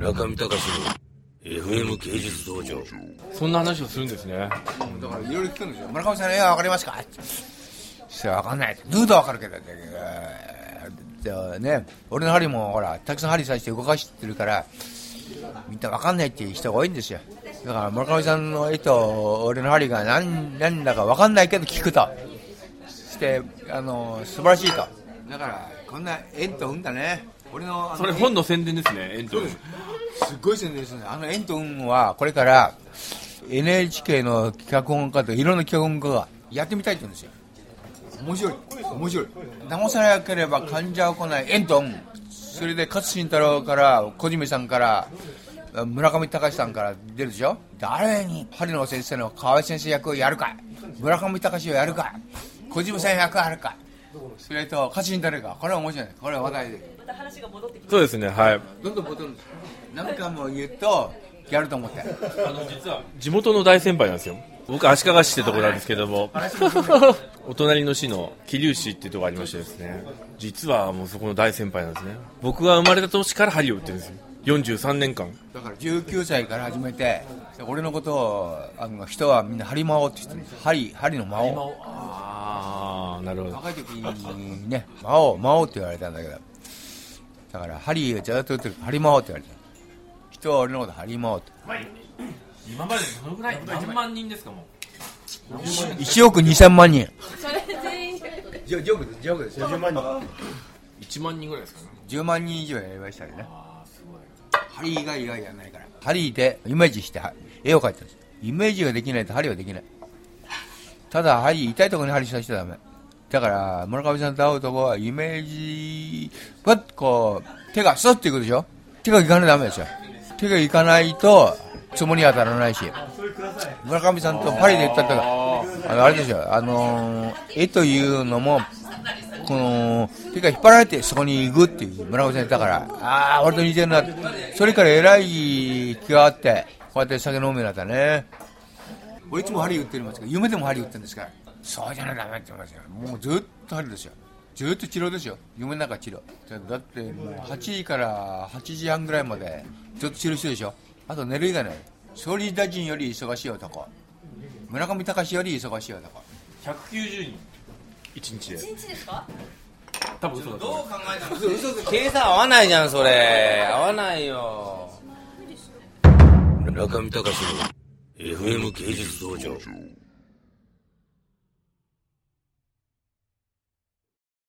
中見隆の FM 芸術道場。そんな話をするんですね。だからいろいろ聞くんですよ。村上さんの映画わかりますか？それわかんない。ヌードはわかるけどじゃあね。俺の針もほらたくさん針刺して動かしてるからみんなわかんないっていう人が多いんですよ。だから村上さんの絵と俺の針が何何だかわかんないけど聞くと。そしてあの素晴らしいと。だからこんな縁と運だね俺のそれ本の宣伝ですね、エントそうです。すっごい宣伝ですね。あの縁と運はこれから NHK の脚本家といろんな脚本家がやってみたいって言うんですよ。面白い。面白い。直さなければ患者を来ない。縁と運それで勝新太郎から小島さんから村上隆さんから出るでしょ？誰に針野先生の河合先生役をやるか。村上隆をやるか。小島さん役あるかそれと勝新太郎か。これは面白いこれは話題で。また話が戻ってきますそうですね、はい。どんどん戻るんです何回も言うとやると思って。あの、実は、地元の大先輩なんですよ。僕、足利市ってとこなんですけども、お隣の市の桐生市っていうとこありましてですね、実はもうそこの大先輩なんですね。僕が生まれた年から針を打ってるんですよ。43年間。だから19歳から始めて俺のことをあの人はみんな針魔王って言ってるんです。針針の魔王なるほど。若い時にね魔王魔王って言われたんだけど。だから針をずっと打ってる針魔王って言われた人は俺のこと針魔王って。今までどのぐらい何万人ですかも1億2000万人。それ全員ジョジョークですジョークです。10万人。う。1万人ぐらいですかね。10万人以上やりましたけどね針以外以外やらないから。針でイメージしては絵を描いてるんです。イメージができないと針はできない。ただ針痛いところに針刺しちゃダメだから村上さんと会うとこはイメージパッとこう手がスッていくでしょ？手がいかないとダメですよ。手がいかないとつもり当たらないし。村上さんとパリで行ったとあのあれですよ。あのー絵というのもこの手が引っ張られてそこに行くっていう村上さん言ったから。ああ俺と似てるな。それから偉い気があってこうやって酒飲むようになったね。俺いつも針打ってるんですけど夢でも針打ってるんですから。そうじゃないとダメって言いますよ。もうずっと針ですよ。ずっと治療ですよ。夢の中治療。だってもう8時から8時半ぐらいまでずっと治療してるでしょ。あと寝る以外ない。総理大臣より忙しい男。村上隆より忙しい男。190人。1日で。一日ですか？多分嘘だと思う。嘘嘘計算合わないじゃんそれ。合わないよ。中見隆の FM 芸術道場